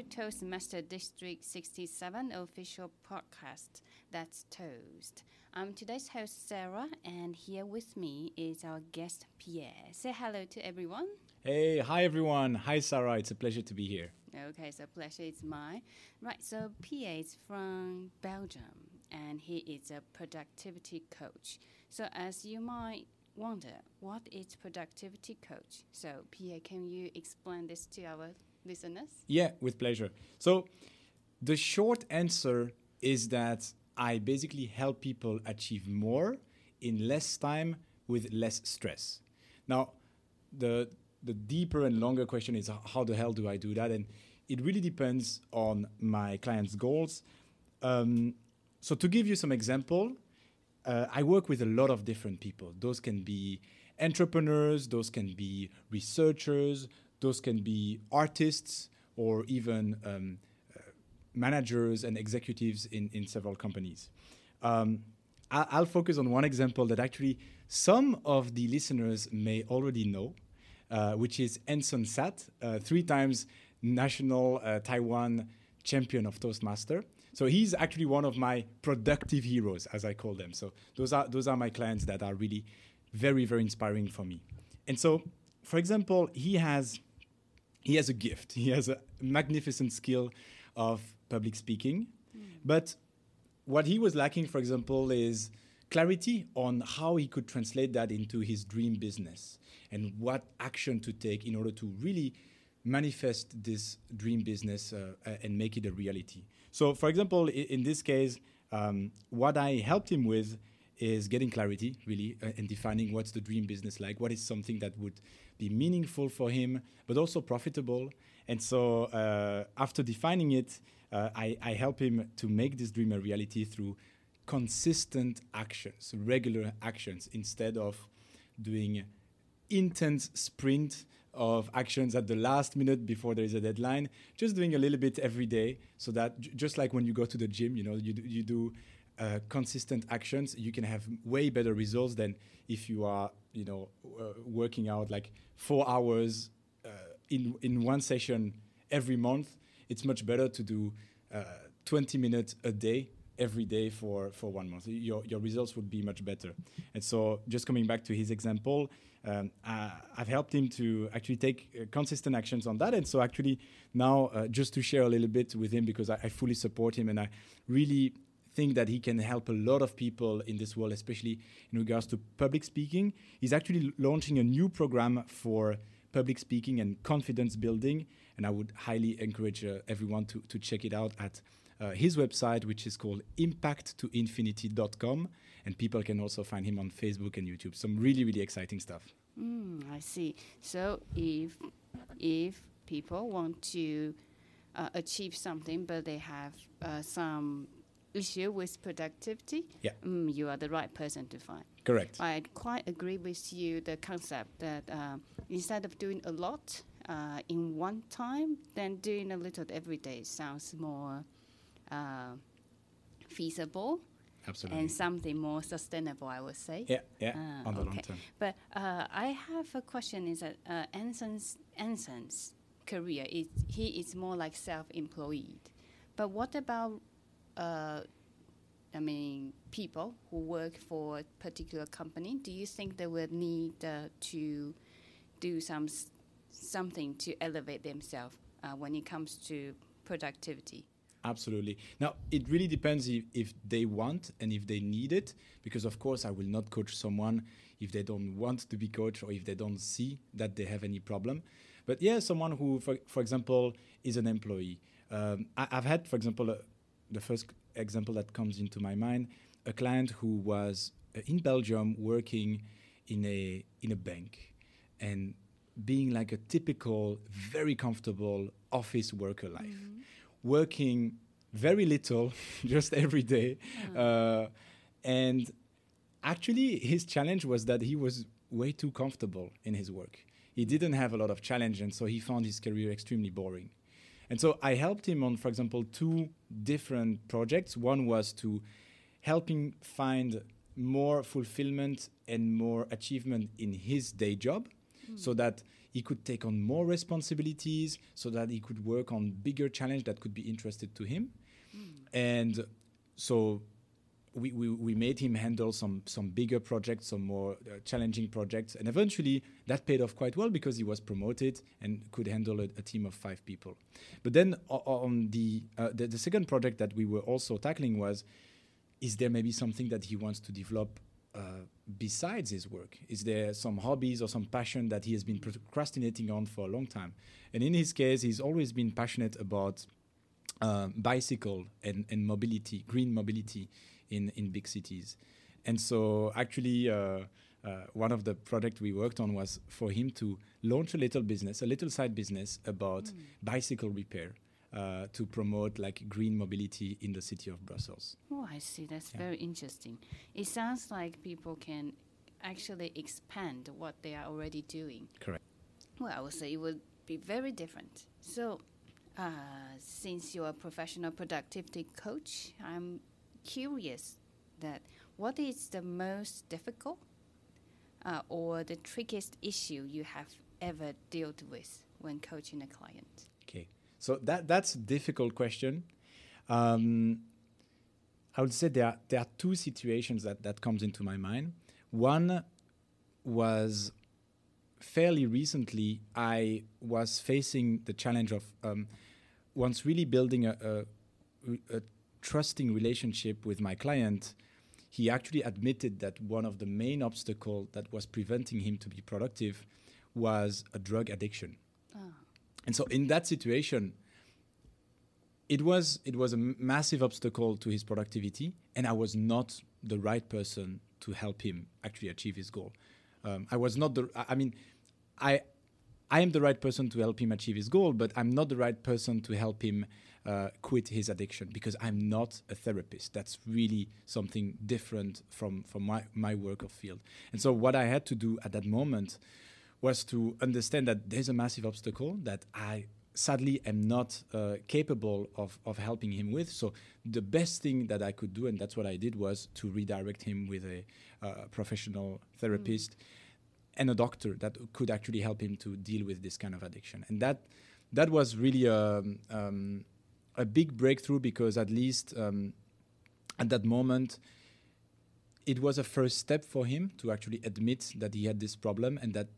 to Toastmaster District 67 official podcast. That's Toast. I'm today's host, Sarah, and here with me is our guest, Pierre. Say hello to everyone. Hey, hi everyone. Hi Sarah. It's a pleasure to be here. Okay, so pleasure is mine. Right, so Pierre is from Belgium and he is a productivity coach. So as you might wonder, what is productivity coach? So Pierre, can you explain this to our listeners? Yeah, with pleasure. So the short answer is that I basically help people achieve more in less time with less stress. Now, the the deeper and longer question is how the hell do I do that? And it really depends on my client's goals. Um, so to give you some example, uh, I work with a lot of different people. Those can be entrepreneurs, those can be researchers, those can be artists, or even um, uh, managers and executives in, in several companies. Um, I, will focus on one example that actually some of the listeners may already know, uh, which is Anson Sat, uh, three times national uh, Taiwan champion of Toastmaster. So he's actually one of my productive heroes, as I call them. So those are those are my clients that are really very very inspiring for me. And so, for example, he has he has a gift. He has a magnificent skill of public speaking, mm. but what he was lacking, for example, is clarity on how he could translate that into his dream business and what action to take in order to really manifest this dream business uh, and make it a reality. So, for example, in this case, um, what I helped him with is getting clarity, really, uh, and defining what's the dream business like. What is something that would be meaningful for him, but also profitable. And so, uh, after defining it, uh, I, I help him to make this dream a reality through consistent actions, regular actions, instead of doing intense sprint of actions at the last minute before there is a deadline just doing a little bit every day so that j- just like when you go to the gym you know you do, you do uh, consistent actions you can have way better results than if you are you know uh, working out like four hours uh, in in one session every month it's much better to do uh, 20 minutes a day every day for, for one month. Your, your results would be much better. And so, just coming back to his example, um, I, have helped him to actually take uh, consistent actions on that. And so, actually, now uh, just to share a little bit with him because I, I, fully support him and I really think that he can help a lot of people in this world, especially in regards to public speaking. He's actually launching a new program for public speaking and confidence building. And I would highly encourage uh, everyone to, to check it out at uh, his website, which is called impacttoinfinity.com. And people can also find him on Facebook and YouTube. Some really, really exciting stuff. Mm, I see. So if if people want to uh, achieve something, but they have uh, some issue with productivity, yeah. Mm, you are the right person to find. Correct. I quite agree with you the concept that uh, instead of doing a lot uh, in one time, then doing a little every day sounds more uh, feasible. Absolutely. And something more sustainable, I would say. Yeah, yeah, uh, on the okay. long term. But uh, I have a question: Is that uh, Anson's Anson's career is he is more like self-employed, but what about uh, I mean, people who work for a particular company, do you think they will need uh, to do some something to elevate themselves uh, when it comes to productivity? Absolutely. Now, it really depends if, if they want and if they need it, because of course, I will not coach someone if they don't want to be coached or if they don't see that they have any problem. But yeah, someone who, for, for example, is an employee. Um, I, have had, for example, uh, the first example that comes into my mind, a client who was uh, in Belgium working in a in a bank and being like a typical, very comfortable office worker life. Mm-hmm working very little, just every day. Uh, and actually, his challenge was that he was way too comfortable in his work. He didn't have a lot of challenge, and so he found his career extremely boring. And so I helped him on, for example, two different projects. One was to help him find more fulfillment and more achievement in his day job. so mm. that he could take on more responsibilities, so that he could work on bigger challenge that could be interested to him. Mm. And so we, we, made him handle some, some bigger projects, some more uh, challenging projects. And eventually that paid off quite well because he was promoted and could handle a, a team of five people. But then on the, uh, the, the second project that we were also tackling was, is there maybe something that he wants to develop uh, besides his work? Is there some hobbies or some passion that he has been procrastinating on for a long time? And in his case, he's always been passionate about uh, bicycle and, and mobility, green mobility in, in big cities. And so, actually, uh, uh, one of the projects we worked on was for him to launch a little business, a little side business about mm. bicycle repair. Uh, to promote like green mobility in the city of Brussels. Oh, I see. That's yeah. very interesting. It sounds like people can actually expand what they are already doing. Correct. Well, I would say it would be very different. So, uh, since you're a professional productivity coach, I'm curious that what is the most difficult uh, or the trickiest issue you have ever dealt with when coaching a client? Okay, so that that's a difficult question. Um, I would say there are, there are two situations that, that comes into my mind. One was fairly recently I was facing the challenge of um, once really building a, a, a trusting relationship with my client, he actually admitted that one of the main obstacles that was preventing him to be productive was a drug addiction. Oh. And so in that situation, it was it was a massive obstacle to his productivity, and I was not the right person to help him actually achieve his goal. Um, I was not the. I mean, I I am the right person to help him achieve his goal, but I'm not the right person to help him uh, quit his addiction because I'm not a therapist. That's really something different from, from my, my work of field. And so, what I had to do at that moment was to understand that there's a massive obstacle that I sadly am not uh, capable of, of helping him with. So, the best thing that I could do, and that's what I did, was to redirect him with a uh, professional therapist. Mm. And a doctor that could actually help him to deal with this kind of addiction, and that that was really um, um a big breakthrough because at least um, at that moment it was a first step for him to actually admit that he had this problem and that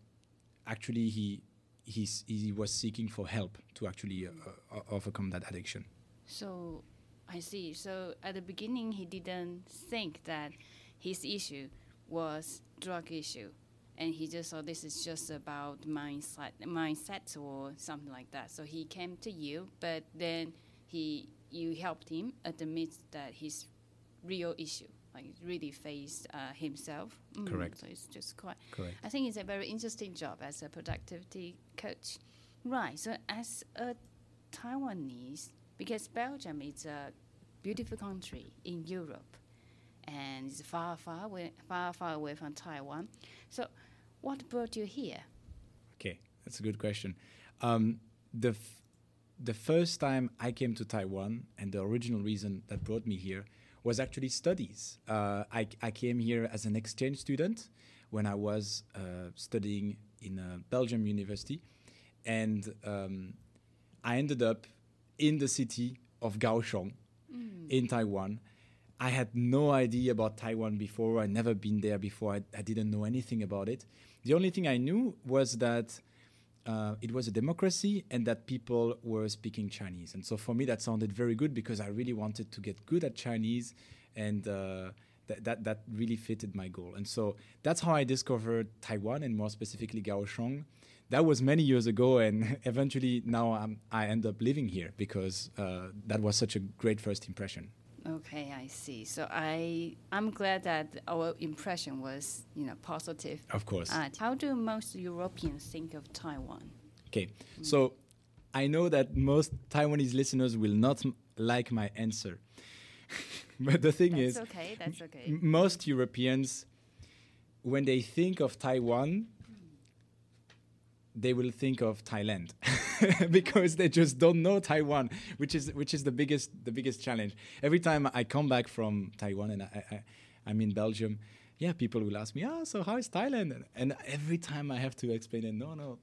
actually he he's, he was seeking for help to actually uh, uh, overcome that addiction. So I see. So at the beginning, he didn't think that his issue was drug issue, and he just thought this is just about mindset, mindset or something like that. So he came to you, but then he you helped him admit that his real issue like really faced uh, himself. Mm, Correct. So it's just quite. Correct. I think it's a very interesting job as a productivity coach. Right. So as a Taiwanese, because Belgium is a beautiful country in Europe, and it's far, far away, far, far away from Taiwan. So, what brought you here? Okay, that's a good question. Um, the f- the first time I came to Taiwan, and the original reason that brought me here was actually studies. Uh, I, I, came here as an exchange student when I was uh, studying in a Belgium university, and um, I ended up in the city of Kaohsiung mm. in Taiwan. I had no idea about Taiwan before. I'd never been there before. I, I didn't know anything about it. The only thing I knew was that uh, it was a democracy and that people were speaking Chinese. And so for me, that sounded very good because I really wanted to get good at Chinese and uh, that, that, that really fitted my goal. And so that's how I discovered Taiwan and more specifically Kaohsiung. That was many years ago, and eventually now I'm, I end up living here because uh, that was such a great first impression. Okay, I see. So I I'm glad that our impression was you know positive. Of course. Uh, how do most Europeans think of Taiwan? Okay, mm. so I know that most Taiwanese listeners will not like my answer, but the thing that's is, okay. That's okay. Most Europeans, when they think of Taiwan, they will think of Thailand because they just don't know Taiwan, which is which is the biggest the biggest challenge. Every time I come back from Taiwan and I, I, am in Belgium, yeah, people will ask me, oh, so how is Thailand? And, every time I have to explain it, no, no,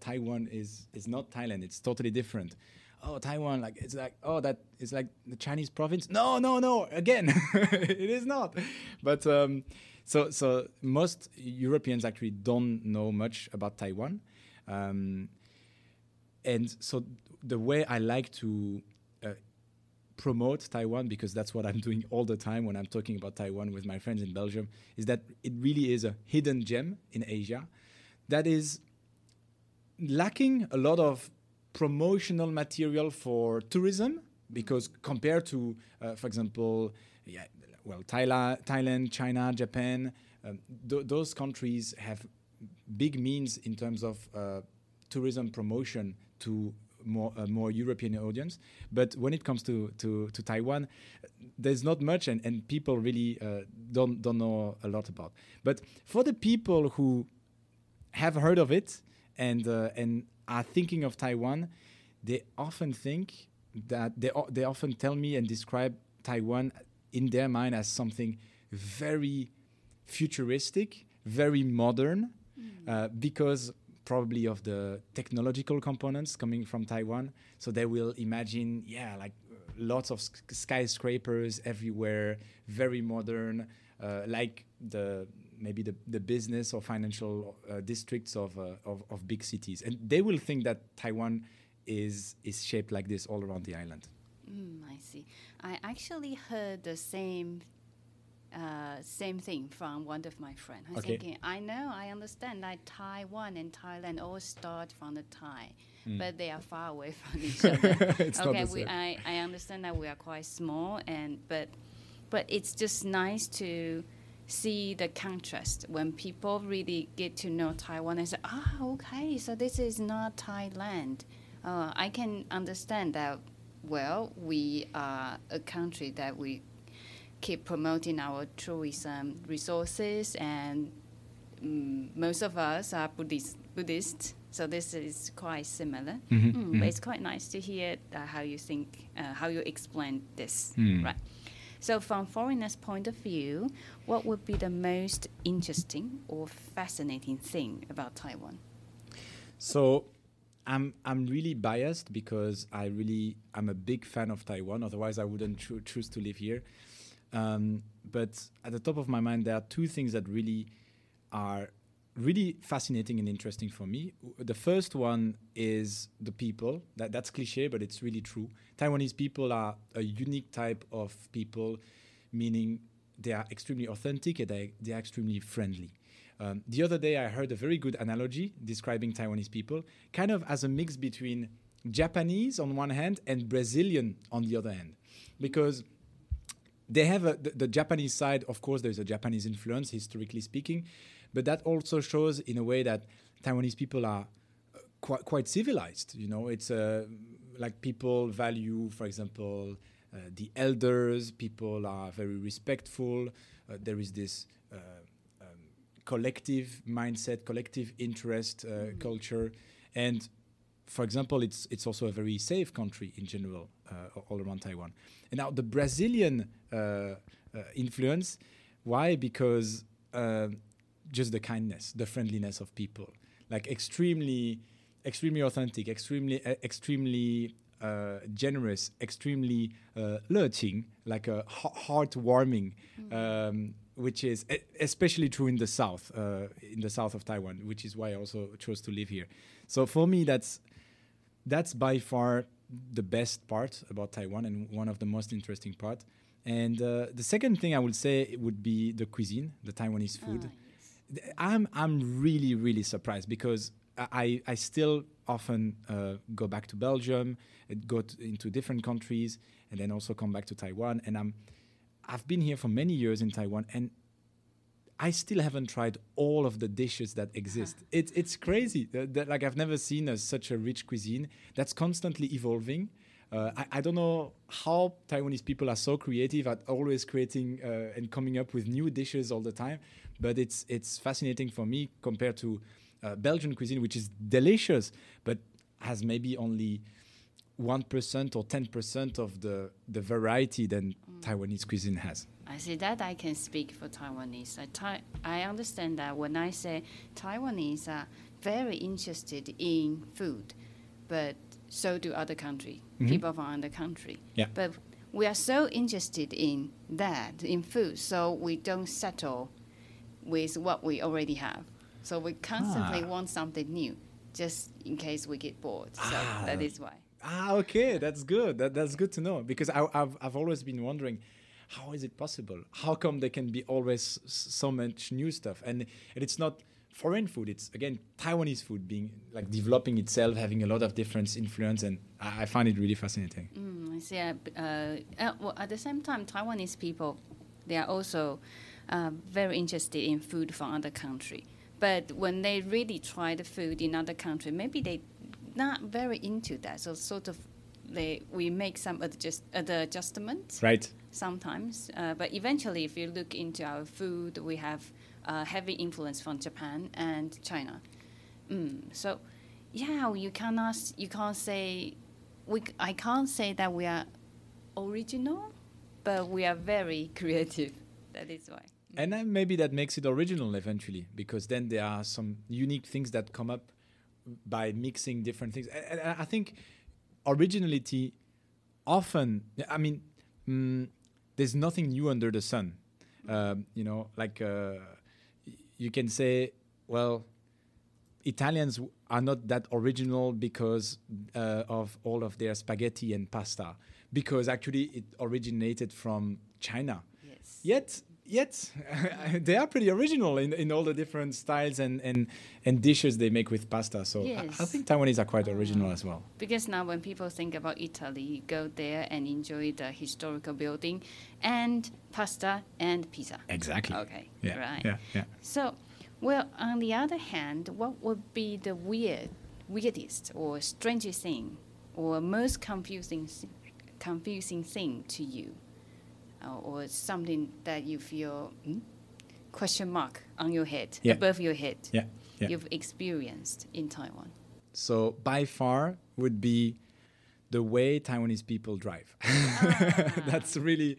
Taiwan is is not Thailand. It's totally different. Oh, Taiwan, like it's like oh that is like the Chinese province. No, no, no. Again, it is not. But um, so so most Europeans actually don't know much about Taiwan, um, and so the way I like to uh, promote Taiwan because that's what I'm doing all the time when I'm talking about Taiwan with my friends in Belgium is that it really is a hidden gem in Asia that is lacking a lot of promotional material for tourism because compared to, uh, for example, yeah, well, Thailand, Thailand China, Japan, um, th- those countries have big means in terms of uh, tourism promotion to more a more European audience. But when it comes to to, to Taiwan, there's not much, and, and people really uh, don't don't know a lot about. But for the people who have heard of it and uh, and are thinking of Taiwan, they often think that they they often tell me and describe Taiwan in their mind as something very futuristic, very modern, mm. uh, because probably of the technological components coming from Taiwan. So they will imagine, yeah, like lots of skyscrapers everywhere, very modern, uh, like the maybe the, the business or financial uh, districts of, uh, of, of big cities, and they will think that Taiwan is is shaped like this all around the island. Mm, I see. I actually heard the same uh, same thing from one of my friends. I okay. thinking, I know, I understand that Taiwan and Thailand all start from the Thai, mm. but they are far away from each other. okay, we, I, I understand that we are quite small, and but but it's just nice to see the contrast when people really get to know Taiwan and say, ah, okay, so this is not Thailand. Uh, I can understand that. Well, we are a country that we keep promoting our tourism resources, and um, most of us are Buddhist, Buddhist, so this is quite similar. Mm-hmm. Mm, mm-hmm. But it's quite nice to hear uh, how you think, uh, how you explain this, mm. right? So, from foreigners' point of view, what would be the most interesting or fascinating thing about Taiwan? So, I'm I'm really biased because I really I'm a big fan of Taiwan. Otherwise, I wouldn't cho- choose to live here. Um, but at the top of my mind, there are two things that really are really fascinating and interesting for me. The first one is the people. That, that's cliche, but it's really true. Taiwanese people are a unique type of people, meaning they are extremely authentic and they, they are extremely friendly. Um, the other day, I heard a very good analogy describing Taiwanese people, kind of as a mix between Japanese on one hand and Brazilian on the other hand. Because they have a, the, the, Japanese side, of course, there's a Japanese influence, historically speaking, but that also shows in a way that Taiwanese people are uh, quite, quite civilized. You know, it's uh, like people value, for example, uh, the elders, people are very respectful. Uh, there is this uh, um, collective mindset, collective interest uh, mm-hmm. culture. And for example, it's it's also a very safe country in general uh, all around Taiwan. And now the Brazilian uh, uh, influence, why? Because just the kindness, the friendliness of people, like extremely, extremely authentic, extremely, extremely uh, generous, extremely uh, like a heartwarming, mm. um, which is especially true in the south, uh, in the south of Taiwan, which is why I also chose to live here. So for me, that's that's by far the best part about Taiwan and one of the most interesting part. And uh, the second thing I would say would be the cuisine, the Taiwanese food. Oh, yes. I'm I'm really really surprised because I I still often uh, go back to Belgium, go into different countries, and then also come back to Taiwan. And I'm I've been here for many years in Taiwan, and I still haven't tried all of the dishes that exist. It, it's crazy. That, that, like I've never seen a, such a rich cuisine that's constantly evolving. Uh, I, I, don't know how Taiwanese people are so creative at always creating uh, and coming up with new dishes all the time, but it's it's fascinating for me compared to uh, Belgian cuisine, which is delicious, but has maybe only one percent or ten percent of the the variety that Taiwanese cuisine has. I see that I can speak for Taiwanese. I, Thai- I understand that when I say Taiwanese are very interested in food, but so do other country, people from other country. Yeah. But we are so interested in that, in food, so we don't settle with what we already have. So we constantly Ah. want something new, just in case we get bored. So Ah. that is why. Ah, okay, that's good. That, that's good to know because I, I've I've always been wondering, how is it possible? How come there can be always so much new stuff? And and it's not foreign food. It's again Taiwanese food being like developing itself, having a lot of different influence, and I, I find it really fascinating. Mm, I see. Uh, uh, uh, well, at the same time, Taiwanese people, they are also uh, very interested in food from other country. But when they really try the food in other country, maybe they not very into that. So sort of, they we make some adjust, other adjustments Right. sometimes. Uh, but eventually, if you look into our food, we have uh, heavy influence from Japan and China. Mm, so, yeah, you cannot you can't say we I can't say that we are original, but we are very creative. That is why. And then maybe that makes it original eventually, because then there are some unique things that come up by mixing different things. And and I think originality often, I mean, mm, there's nothing new under the sun. Um, you know, like uh, you can say, well, Italians are not that original because uh, of all of their spaghetti and pasta, because actually it originated from China. Yes. Yet, yet they are pretty original in, in all the different styles and, and, and dishes they make with pasta. So I- I, think Taiwanese are quite original as well. Because now when people think about Italy, you go there and enjoy the historical building and pasta and pizza. Exactly. Okay. Yeah. Right. Yeah. Yeah. So, well, on the other hand, what would be the weird, weirdest or strangest thing, or most confusing, confusing thing to you, uh, or something that you feel hmm, question mark on your head, Yeah. above your head, Yeah. Yeah. you've experienced in Taiwan? So by far would be the way Taiwanese people drive. that's really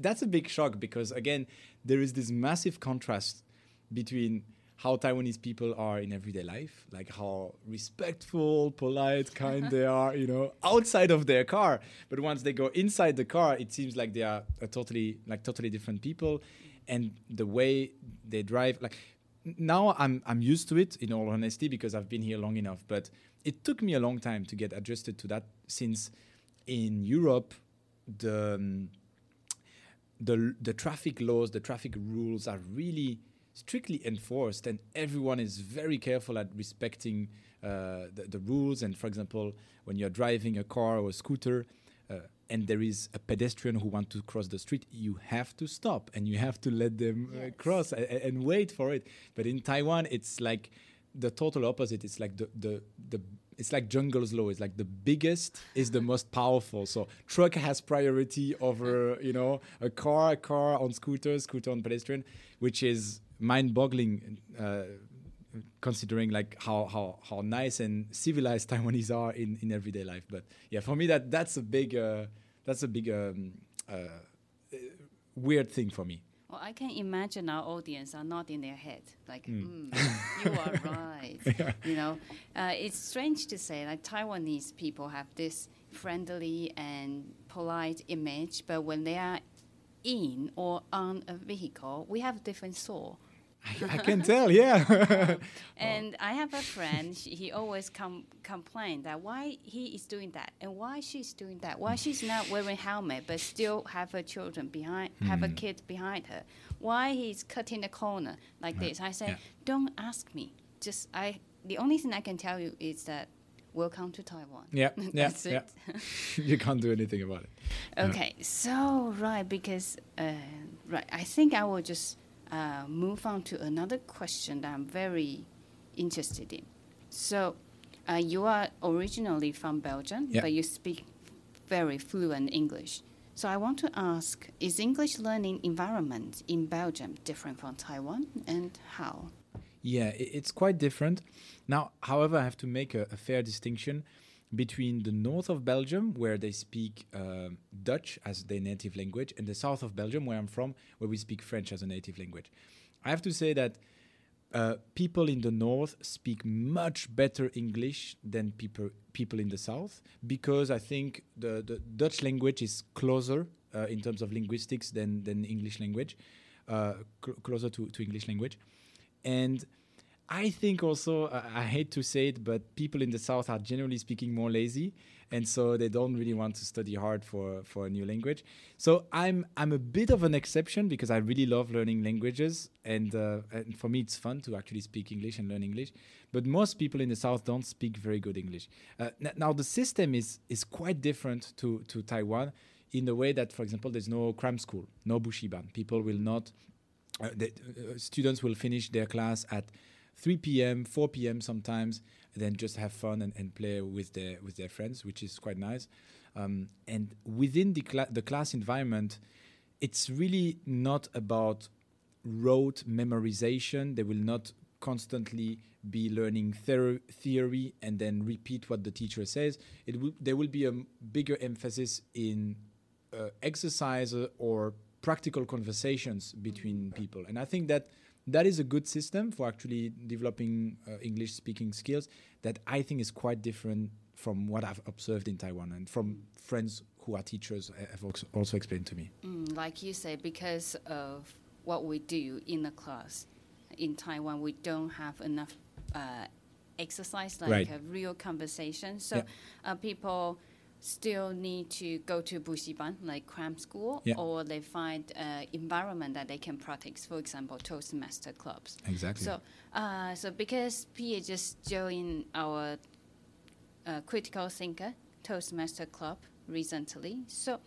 that's a big shock because again there is this massive contrast between how Taiwanese people are in everyday life, like how respectful, polite, kind they are, you know, outside of their car. But once they go inside the car, it seems like they are a totally like totally different people, and the way they drive, like now I'm I'm used to it in all honesty because I've been here long enough. But it took me a long time to get adjusted to that since in Europe the um, the the traffic laws, the traffic rules are really strictly enforced, and everyone is very careful at respecting uh, the, the rules. And for example, when you're driving a car or a scooter, uh, and there is a pedestrian who wants to cross the street, you have to stop and you have to let them uh, cross and, and wait for it. But in Taiwan, it's like the total opposite. It's like the the the it's like jungle's law. It's like the biggest is the most powerful. So truck has priority over you know a car, a car on scooter, scooter on pedestrian, which is mind-boggling. Uh, considering like how, how how nice and civilized Taiwanese are in, in everyday life, but yeah, for me that that's a big uh, that's a big um, uh, weird thing for me. Well, I can imagine our audience are not in their head. Like, Hmm. mm, you are right. You know, uh, it's strange to say like Taiwanese people have this friendly and polite image, but when they are in or on a vehicle, we have a different soul. I, I can tell, yeah. And I have a friend. She, he always com- complain that why he is doing that and why she's doing that. Why she's not wearing helmet but still have her children behind, have a Hmm. kid behind her. Why he's cutting the corner like this? I say, yeah. don't ask me. Just I. The only thing I can tell you is that welcome to Taiwan. yeah, yeah, That's yeah. it. you can't do anything about it. Okay, so right because uh, right, I think I will just uh, move on to another question that I'm very interested in. So, uh, you are originally from Belgium, Yeah. but you speak very fluent English. So I want to ask: Is English learning environment in Belgium different from Taiwan, and how? Yeah, it's quite different. Now, however, I have to make a, a fair distinction between the north of Belgium, where they speak um Dutch as their native language, and the south of Belgium, where I'm from, where we speak French as a native language. I have to say that uh, people in the north speak much better English than people people in the south because I think the, the Dutch language is closer uh, in terms of linguistics than than English language, uh, cl- closer to, to English language, and I think also I hate to say it, but people in the south are generally speaking more lazy, and so they don't really want to study hard for for a new language. So I'm I'm a bit of an exception because I really love learning languages, and uh, and for me it's fun to actually speak English and learn English. But most people in the south don't speak very good English. Uh, now the system is is quite different to to Taiwan in the way that, for example, there's no cram school, no bushiban. People will not. Uh, uh, students will finish their class at 3 p.m., 4 p.m. sometimes, then just have fun and, and play with their with their friends, which is quite nice. Um, and within the cla- the class environment, it's really not about rote memorization. They will not constantly be learning ther- theory and then repeat what the teacher says. It will there will be a m- bigger emphasis in uh, exercise or practical conversations between people, and I think that that is a good system for actually developing uh, English speaking skills that I think is quite different from what I've observed in Taiwan and from friends who are teachers have also- also explained to me. Mm, like you say, because of what we do in the class in Taiwan, we don't have enough uh, exercise, like Right. a real conversation. So Yeah. uh, people still need to go to bushiban, like cram school, Yeah. or they find uh, environment that they can practice. For example, Toastmaster clubs. Exactly. So, uh, so because Pia just joined our uh, critical thinker Toastmaster club recently, so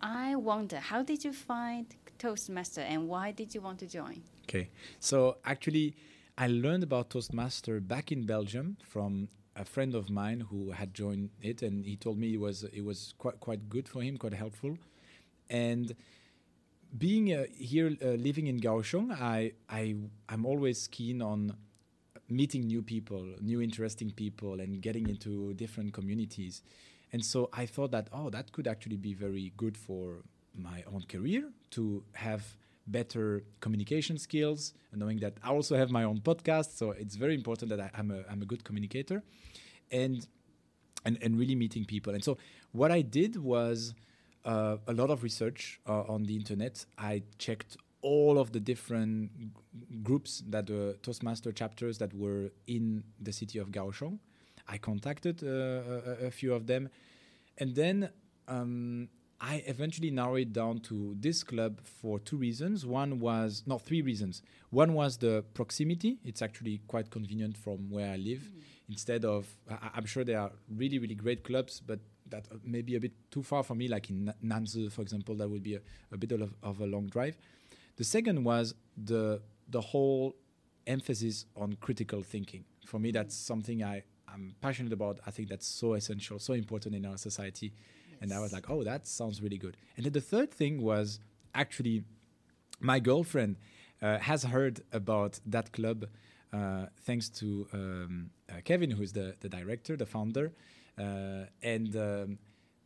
I wonder how did you find Toastmaster and why did you want to join? Okay. So actually, I learned about Toastmaster back in Belgium from a friend of mine who had joined it, and he told me it was it was quite quite good for him, quite helpful. And being uh, here, uh, living in Kaohsiung, I I I'm always keen on meeting new people, new interesting people, and getting into different communities. And so I thought that oh, that could actually be very good for my own career to have better communication skills, and knowing that I also have my own podcast. So it's very important that I, I'm a I'm a good communicator, and and and really meeting people. And so what I did was uh, a lot of research uh, on the internet. I checked all of the different groups that the Toastmaster chapters that were in the city of Kaohsiung. I contacted uh, a, a few of them, and then um, I eventually narrowed down to this club for two reasons. One was no, three reasons. One was the proximity. It's actually quite convenient from where I live. Instead of, I, I'm sure there are really, really great clubs, but that uh, may be a bit too far for me. Like in Na- Nanzi, for example, that would be a, a bit of, of a long drive. The second was the the whole emphasis on critical thinking. For me, that's something I I'm passionate about. I think that's so essential, so important in our society. And I was like, oh, that sounds really good. And then the third thing was actually my girlfriend uh, has heard about that club uh, thanks to um, uh, Kevin, who's the, the director, the founder. Uh, and um,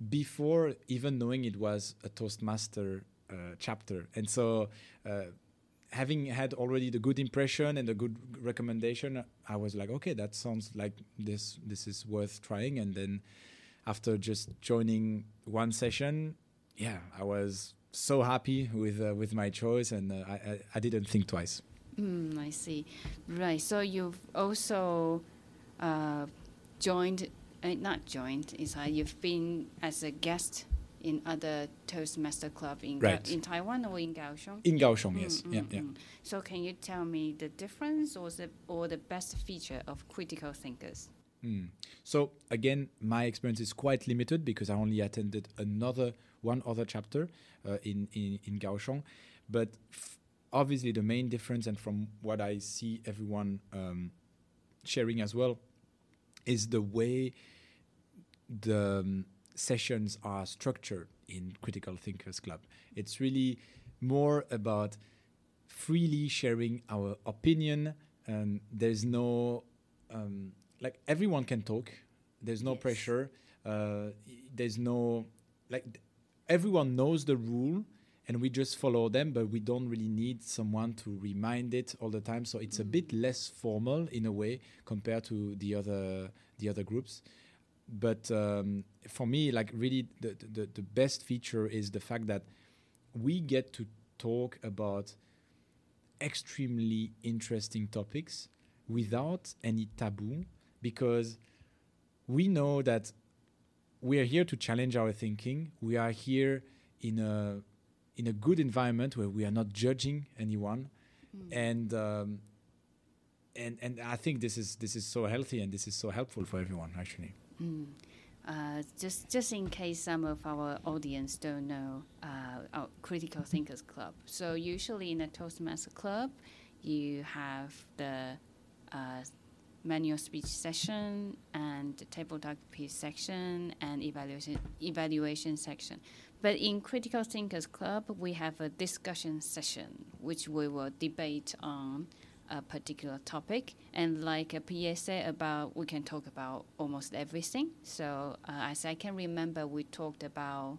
before even knowing it was a Toastmaster uh, chapter. And so, uh, having had already the good impression and the good recommendation, I was like, okay, that sounds like this. This is worth trying. And then, after just joining one session, yeah, I was so happy with uh, with my choice, and uh, I, I didn't think twice. Mm, I see. Right. So you've also uh, joined, uh, not joined, is you've been as a guest in other Toastmaster club in Ga- in Taiwan or in Kaohsiung. In Kaohsiung, yes, Mm, yeah, yeah. mm. So can you tell me the difference or the or the best feature of critical thinkers? Mm. So again, my experience is quite limited because I only attended another one other chapter uh, in, in in Kaohsiung, but obviously the main difference, and from what I see everyone um, sharing as well, is the way the um, sessions are structured in Critical Thinkers Club. It's really more about freely sharing our opinion. Um, there's no um, like everyone can talk. There's no Yes. pressure. Uh, there's no like everyone knows the rule and we just follow them but we don't really need someone to remind it all the time. So it's a bit less formal in a way compared to the other the other groups. But um, for me like really the, the the best feature is the fact that we get to talk about extremely interesting topics without any taboo because we know that we are here to challenge our thinking. We are here in a in a good environment where we are not judging anyone, and um, and and I think this is this is so healthy and this is so helpful for everyone actually. Mm. Uh, just just in case some of our audience don't know uh, our critical thinkers club so usually in a toastmaster club you have the uh, manual speech session and table talk piece section and evaluation evaluation section but in critical thinkers club we have a discussion session which we will debate on a particular topic and like a PSA about we can talk about almost everything. So uh, as I can remember, we talked about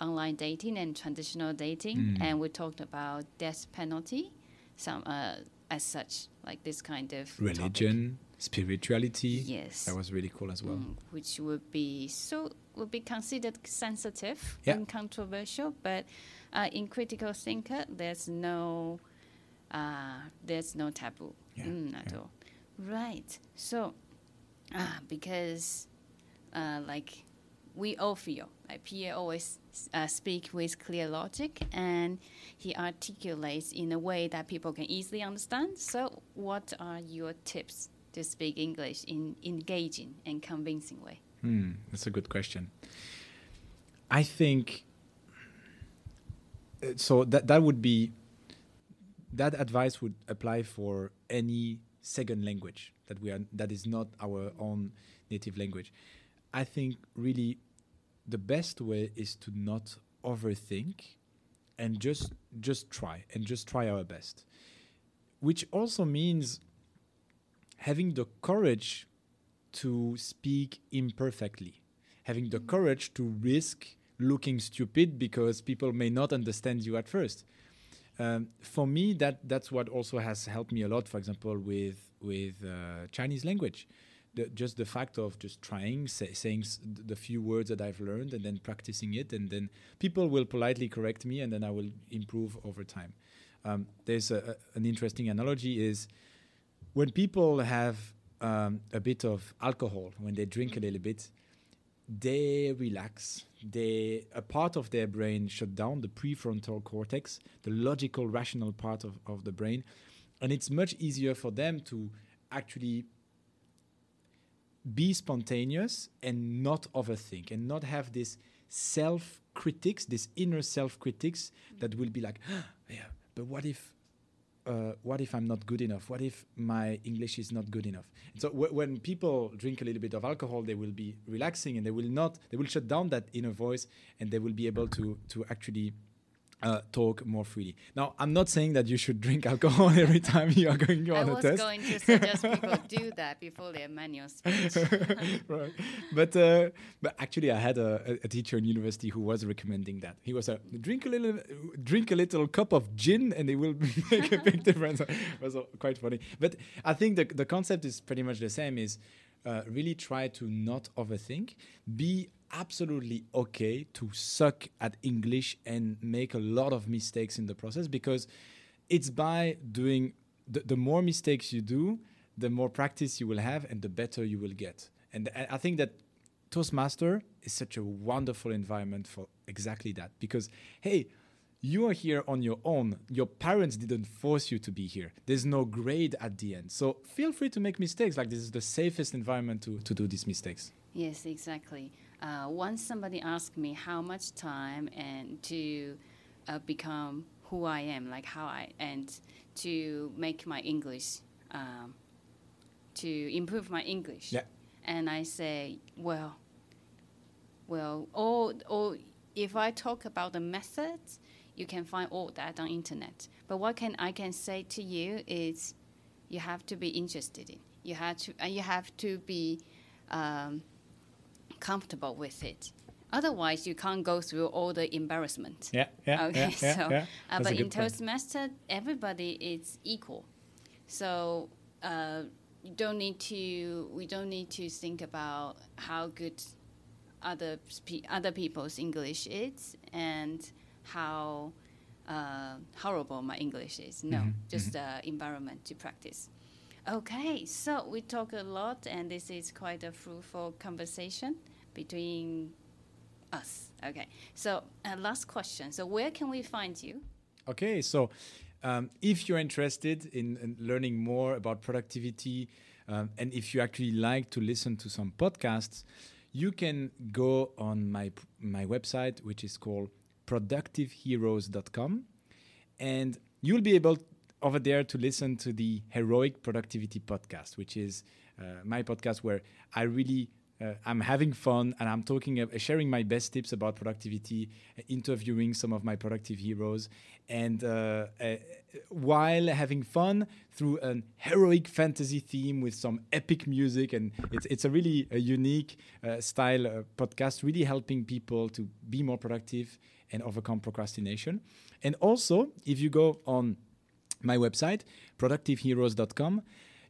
online dating and traditional dating, Mm. and we talked about death penalty, some uh, as such like this kind of topic. Spirituality. Yes. That was really cool as well. Mm, which would be so would be considered sensitive Yeah. and controversial, but uh, in critical thinker, there's no uh, there's no taboo Yeah, mm, at yeah. all. Right. So, uh, because uh, like we all feel like Pierre always uh, speak with clear logic and he articulates in a way that people can easily understand. So, what are your tips to speak English in engaging and convincing way? Hmm, that's a good question. I think uh, so that that would be that advice would apply for any second language that we are that is not our own native language. I think really the best way is to not overthink and just just try and just try our best. Which also means having the courage to speak imperfectly, having the courage to risk looking stupid because people may not understand you at first. Um, for me, that that's what also has helped me a lot. For example, with with uh, Chinese language, the, just the fact of just trying, say, saying s- the few words that I've learned, and then practicing it, and then people will politely correct me, and then I will improve over time. Um, there's a, a- an interesting analogy is when people have um, a bit of alcohol, when they drink a little bit, they relax. They a part of their brain shut down, the prefrontal cortex, the logical, rational part of, of the brain, and it's much easier for them to actually be spontaneous and not overthink and not have this self critics, this inner self critics that will be like, yeah, but what if uh, what if I'm not good enough? What if my English is not good enough? And so w- when people drink a little bit of alcohol, they will be relaxing and they will not, they will shut down that inner voice and they will be able to to actually uh, talk more freely. Now, I'm not saying that you should drink alcohol every time you are going on a test. I was going to suggest people do that before their manual speech. right. But uh, but actually, I had a, a- a teacher in university who was recommending that. He was a drink a little drink a little cup of gin, and it will make a big difference. it was uh, quite funny. But I think the the concept is pretty much the same. Is uh, really try to not overthink. Be absolutely okay to suck at English and make a lot of mistakes in the process because it's by doing the, the more mistakes you do, the more practice you will have and the better you will get. And I think that Toastmaster is such a wonderful environment for exactly that because, hey, you are here on your own. Your parents didn't force you to be here. There's no grade at the end. So feel free to make mistakes. Like, this is the safest environment to, to do these mistakes. Yes, exactly. Uh, once somebody asked me how much time and to uh, become who I am, like how I and to make my English, um, to improve my English. Yeah. And I say, well, well, or or if I talk about the methods, you can find all that on internet. But what can I can say to you is, you have to be interested in. You have to. Uh, you have to be. Um, comfortable with it. Otherwise, you can't go through all the embarrassment. Yeah, yeah, Okay, yeah, so yeah. uh, but in. Toastmaster, everybody is equal. So uh, you don't need to. We don't need to think about how good other spe- other people's English is and how uh, horrible my English is. No, Mm-hmm, just uh, environment to practice. Okay, so we talk a lot, and this is quite a fruitful conversation between us. Okay, so uh, last question. So where can we find you? Okay, so um, if you're interested in, in learning more about productivity, um, and if you actually like to listen to some podcasts, you can go on my my website, which is called productiveheroes.com, and you'll be able over there to listen to the Heroic Productivity Podcast, which is uh, my podcast where I really uh, I'm having fun and I'm talking, uh, sharing my best tips about productivity, uh, interviewing some of my productive heroes, and uh, uh, while having fun through an heroic fantasy theme with some epic music. And it's, it's a really unique style podcast, really helping people to be more productive and overcome procrastination. And also, if you go on my website, productiveheroes.com,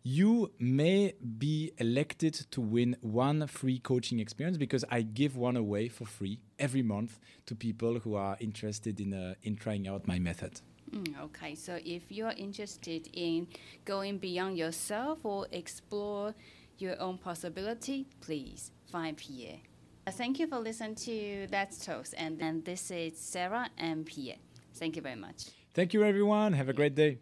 you may be elected to win one free coaching experience because I give one away for free every month to people who are interested in, uh, in trying out my method. Mm, okay, so if you are interested in going beyond yourself or explore your own possibility, please find Pierre. Uh, Thank you for listening to That's Toast, and, and this is Sarah and Pierre. Thank you very much. Thank you, everyone. Have a great day.